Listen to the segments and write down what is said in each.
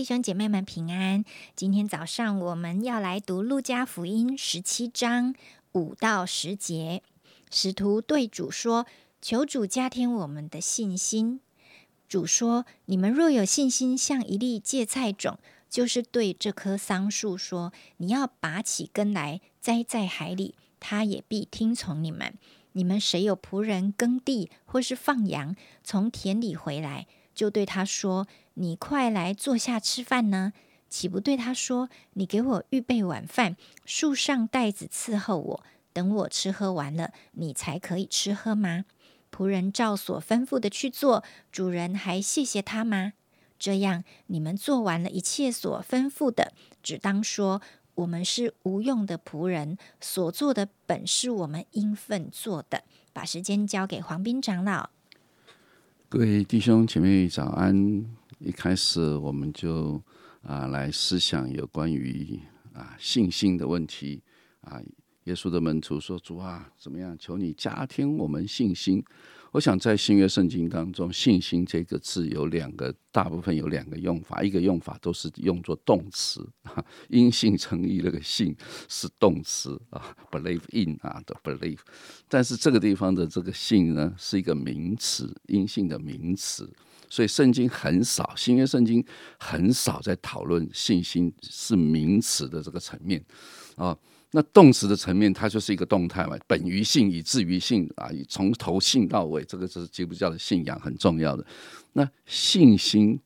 弟兄姐妹们平安。今天早上我们要来读路加福音十七章五到十节。使徒对主说：“求主加添我们的信心。”主说：“你们若有信心，像一粒芥菜种，就是对这棵桑树说：‘你要拔起根来，栽在海里’，他也必听从你们。你们谁有仆人耕地或是放羊，从田里回来？”就对他说：“你快来坐下吃饭呢，岂不对他说：你给我预备晚饭，树上袋子伺候我，等我吃喝完了，你才可以吃喝吗？”仆人照所吩咐的去做，主人还谢谢他吗？这样，你们做完了一切所吩咐的，只当说：我们是无用的仆人，所做的本是我们应分做的。把时间交给黄斌长老。各位弟兄姐妹早安！一开始我们就啊来思想有关于啊信心的问题啊。耶稣的门徒说：“主啊，怎么样？求你加添我们信心。”我想在新约圣经当中，“信心”这个字有两个，大部分有两个用法。一个用法都是用作动词，因信称义，那个“信”是动词啊，believe in 啊的 believe。但是这个地方的这个“信”呢，是一个名词，阴性的名词。所以圣经很少，新约圣经很少在讨论信心是名词的这个层面啊。那动词的层面，它就是一个动态嘛，本于信，以至于信啊，从头信到尾，这个是基督教的信仰很重要的。那信心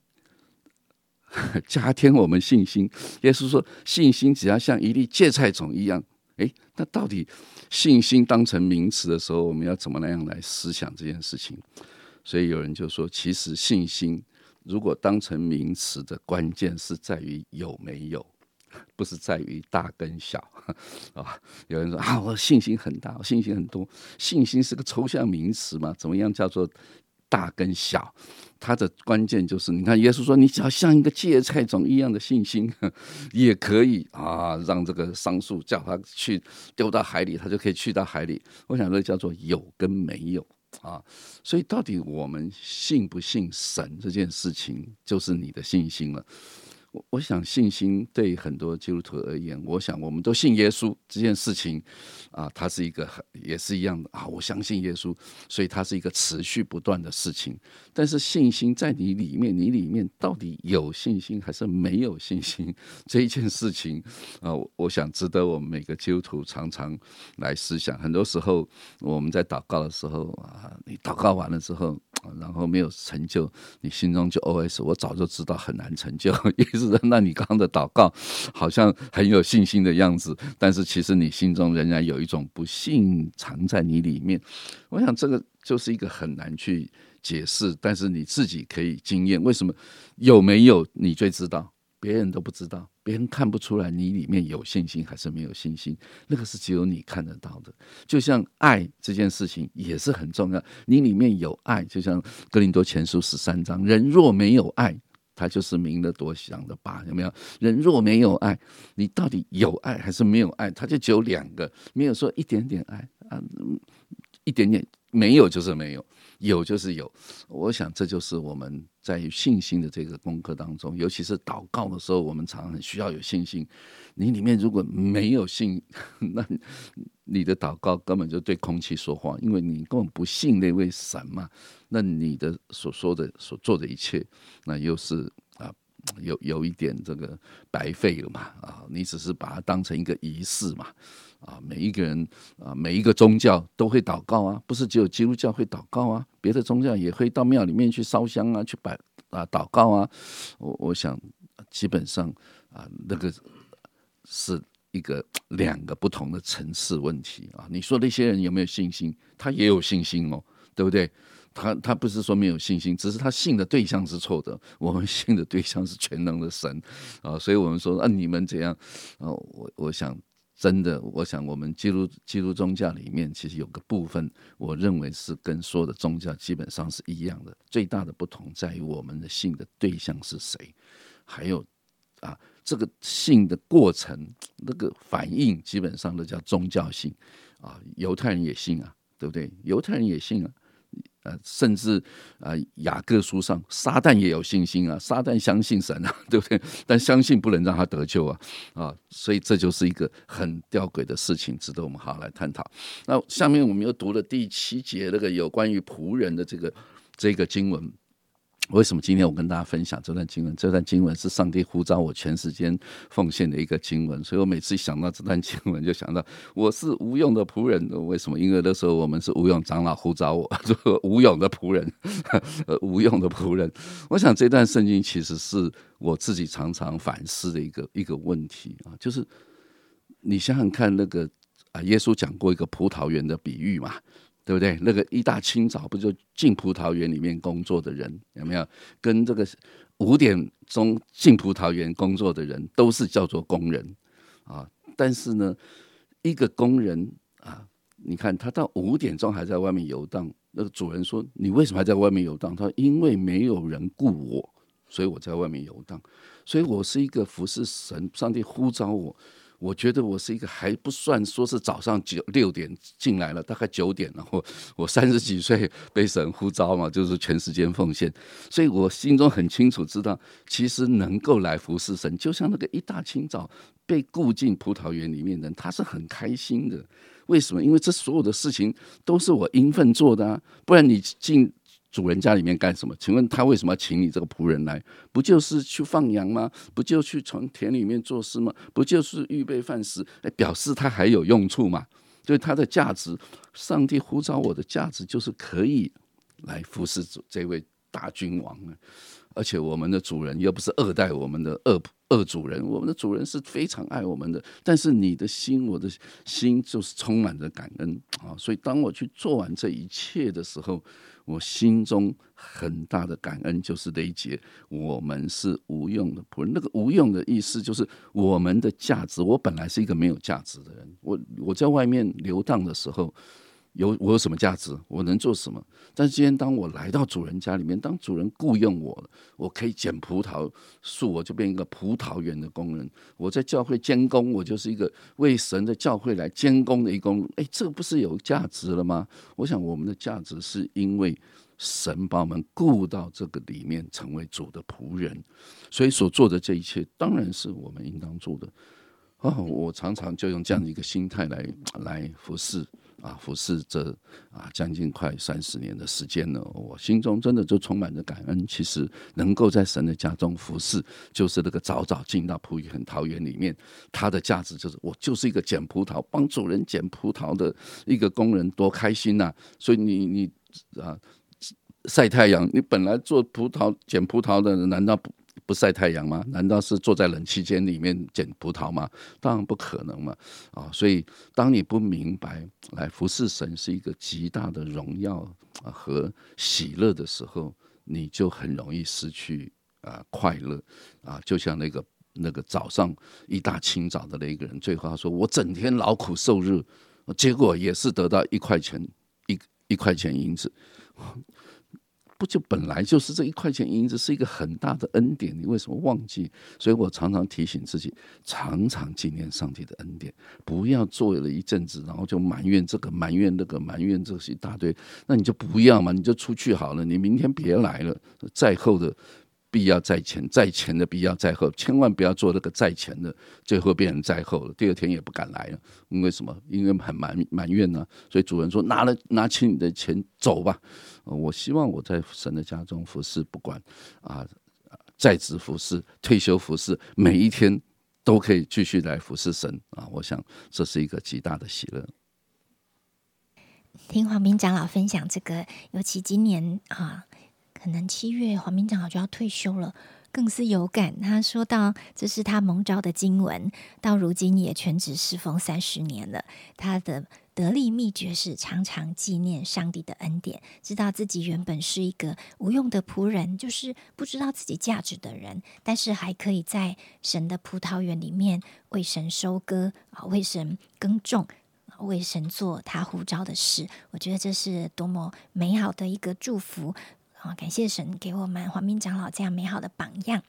加添我们信心，耶稣说，信心只要像一粒芥菜种一样。诶，那到底信心当成名词的时候，我们要怎么那样来思想这件事情？所以有人就说，其实信心如果当成名词的关键是在于有没有。不是在于大跟小啊！有人说啊，我信心很大，我信心很多。信心是个抽象名词嘛？怎么样叫做大跟小？它的关键就是，你看耶稣说，你只要像一个芥菜种一样的信心，也可以啊，让这个桑树叫他去丢到海里，他就可以去到海里。我想这叫做有跟没有啊。所以到底我们信不信神这件事情，就是你的信心了。我我想信心对很多基督徒而言，我想我们都信耶稣这件事情，啊，它是一个很也是一样的啊，我相信耶稣，所以它是一个持续不断的事情。但是信心在你里面，你里面到底有信心还是没有信心 这一件事情啊，我想值得我们每个基督徒常常来思想。很多时候我们在祷告的时候啊，你祷告完了之后。然后没有成就，你心中就 OS：我早就知道很难成就。意思是，那你刚刚的祷告好像很有信心的样子，但是其实你心中仍然有一种不信藏在你里面。我想这个就是一个很难去解释，但是你自己可以经验。为什么有没有你最知道？别人都不知道，别人看不出来你里面有信心还是没有信心，那个是只有你看得到的。就像爱这件事情也是很重要，你里面有爱，就像哥林多前书十三章，人若没有爱，他就是明的多想的吧？有没有？人若没有爱，你到底有爱还是没有爱？他就只有两个，没有说一点点爱啊，一点点没有就是没有。有就是有，我想这就是我们在信心的这个功课当中，尤其是祷告的时候，我们常常很需要有信心。你里面如果没有信，那你的祷告根本就对空气说话，因为你根本不信那位神嘛。那你的所说的、所做的一切，那又是啊，有有一点这个白费了嘛啊，你只是把它当成一个仪式嘛。啊，每一个人啊，每一个宗教都会祷告啊，不是只有基督教会祷告啊，别的宗教也会到庙里面去烧香啊，去摆啊祷告啊。我我想，基本上啊，那个是一个两个不同的层次问题啊。你说那些人有没有信心？他也有信心哦，对不对？他他不是说没有信心，只是他信的对象是错的。我们信的对象是全能的神啊，所以我们说啊，你们怎样啊？我我想。真的，我想我们基督基督宗教里面，其实有个部分，我认为是跟所有的宗教基本上是一样的。最大的不同在于我们的信的对象是谁，还有啊，这个信的过程那个反应，基本上都叫宗教性啊。犹太人也信啊，对不对？犹太人也信啊，呃，甚至啊，雅各书上，撒旦也有信心啊，撒旦相信神啊，对不对？但相信不能让他得救啊，啊，所以这就是一个很吊诡的事情，值得我们好好来探讨。那下面我们又读了第七节那个有关于仆人的这个这个经文。为什么今天我跟大家分享这段经文？这段经文是上帝呼召我全时间奉献的一个经文，所以我每次想到这段经文，就想到我是无用的仆人。为什么？因为那时候我们是无用长老呼召我，做无用的仆人，呃，无用的仆人。我想这段圣经其实是我自己常常反思的一个一个问题啊，就是你想想看，那个啊，耶稣讲过一个葡萄园的比喻嘛。对不对？那个一大清早不就进葡萄园里面工作的人有没有？跟这个五点钟进葡萄园工作的人都是叫做工人啊。但是呢，一个工人啊，你看他到五点钟还在外面游荡。那个主人说：“你为什么还在外面游荡？”他说：“因为没有人雇我，所以我在外面游荡。所以我是一个服侍神，上帝呼召我。”我觉得我是一个还不算说是早上九六点进来了，大概九点了。我我三十几岁被神呼召嘛，就是全时间奉献，所以我心中很清楚知道，其实能够来服侍神，就像那个一大清早被雇进葡萄园里面的人，他是很开心的。为什么？因为这所有的事情都是我应份做的啊，不然你进。主人家里面干什么？请问他为什么要请你这个仆人来？不就是去放羊吗？不就去从田里面做事吗？不就是预备饭食？来表示他还有用处嘛？所以他的价值，上帝呼召我的价值就是可以来服侍这位大君王啊！而且我们的主人又不是二代我们的二恶主人，我们的主人是非常爱我们的。但是你的心，我的心就是充满着感恩啊！所以当我去做完这一切的时候。我心中很大的感恩，就是这一节，我们是无用的仆人。那个无用的意思，就是我们的价值。我本来是一个没有价值的人，我我在外面流荡的时候。有我有什么价值？我能做什么？但是今天当我来到主人家里面，当主人雇佣我，我可以捡葡萄树，我就变一个葡萄园的工人。我在教会监工，我就是一个为神的教会来监工的一工。哎，这不是有价值了吗？我想我们的价值是因为神把我们雇到这个里面，成为主的仆人，所以所做的这一切，当然是我们应当做的。哦，我常常就用这样的一个心态来 来服侍。啊，服侍这啊将近快三十年的时间了，我心中真的就充满着感恩。其实能够在神的家中服侍，就是那个早早进到葡萄园里面，它的价值就是我就是一个捡葡萄、帮主人捡葡萄的一个工人，多开心呐！所以你你啊晒太阳，你本来做葡萄捡葡萄的，难道不？不晒太阳吗？难道是坐在冷气间里面捡葡萄吗？当然不可能嘛！啊，所以当你不明白来服侍神是一个极大的荣耀和喜乐的时候，你就很容易失去啊快乐啊。就像那个那个早上一大清早的那个人，最后他说：“我整天劳苦受日，结果也是得到一块钱一一块钱银子。”不就本来就是这一块钱银子是一个很大的恩典，你为什么忘记？所以我常常提醒自己，常常纪念上帝的恩典，不要做了一阵子，然后就埋怨这个埋怨那个埋怨这些一大堆，那你就不要嘛，你就出去好了，你明天别来了，再后的。必要在前，在前的必要在后，千万不要做那个在前的，最后变成在后了。第二天也不敢来了，因为什么？因为很埋埋怨呢。所以主人说：“拿了，拿起你的钱走吧。”我希望我在神的家中服侍，不管啊，在职服侍、退休服侍，每一天都可以继续来服侍神啊！我想这是一个极大的喜乐。听黄明长老分享这个，尤其今年啊。可能七月黄明长好就要退休了，更是有感。他说到，这是他蒙召的经文，到如今也全职侍奉三十年了。他的得力秘诀是常常纪念上帝的恩典，知道自己原本是一个无用的仆人，就是不知道自己价值的人，但是还可以在神的葡萄园里面为神收割啊，为神耕种，为神做他呼召的事。我觉得这是多么美好的一个祝福。啊，感谢神给我们黄明长老这样美好的榜样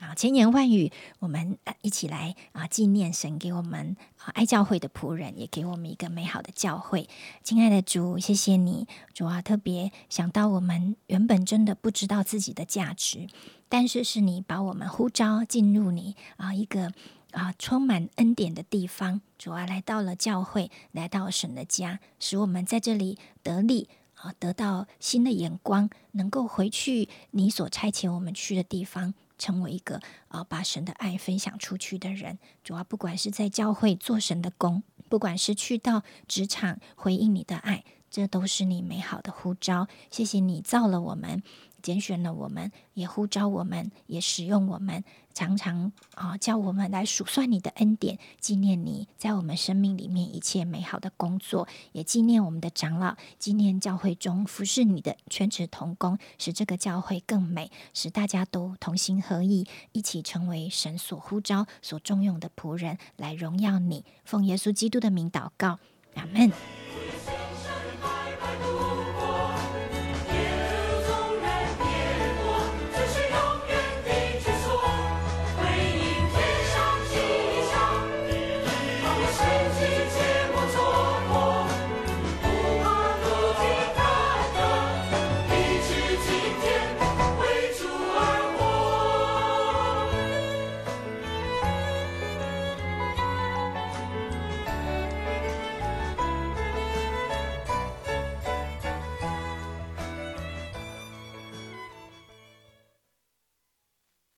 啊，千言万语，我们一起来啊纪念神给我们啊爱教会的仆人，也给我们一个美好的教会。亲爱的主，谢谢你，主啊，特别想到我们原本真的不知道自己的价值，但是是你把我们呼召进入你啊一个啊充满恩典的地方。主啊，来到了教会，来到神的家，使我们在这里得力。啊，得到新的眼光，能够回去你所差遣我们去的地方，成为一个啊，把神的爱分享出去的人。主要不管是在教会做神的工，不管是去到职场回应你的爱，这都是你美好的呼召。谢谢你造了我们。拣选了我们，也呼召我们，也使用我们，常常啊叫我们来数算你的恩典，纪念你在我们生命里面一切美好的工作，也纪念我们的长老，纪念教会中服侍你的全职同工，使这个教会更美，使大家都同心合意，一起成为神所呼召、所重用的仆人，来荣耀你。奉耶稣基督的名祷告，阿门。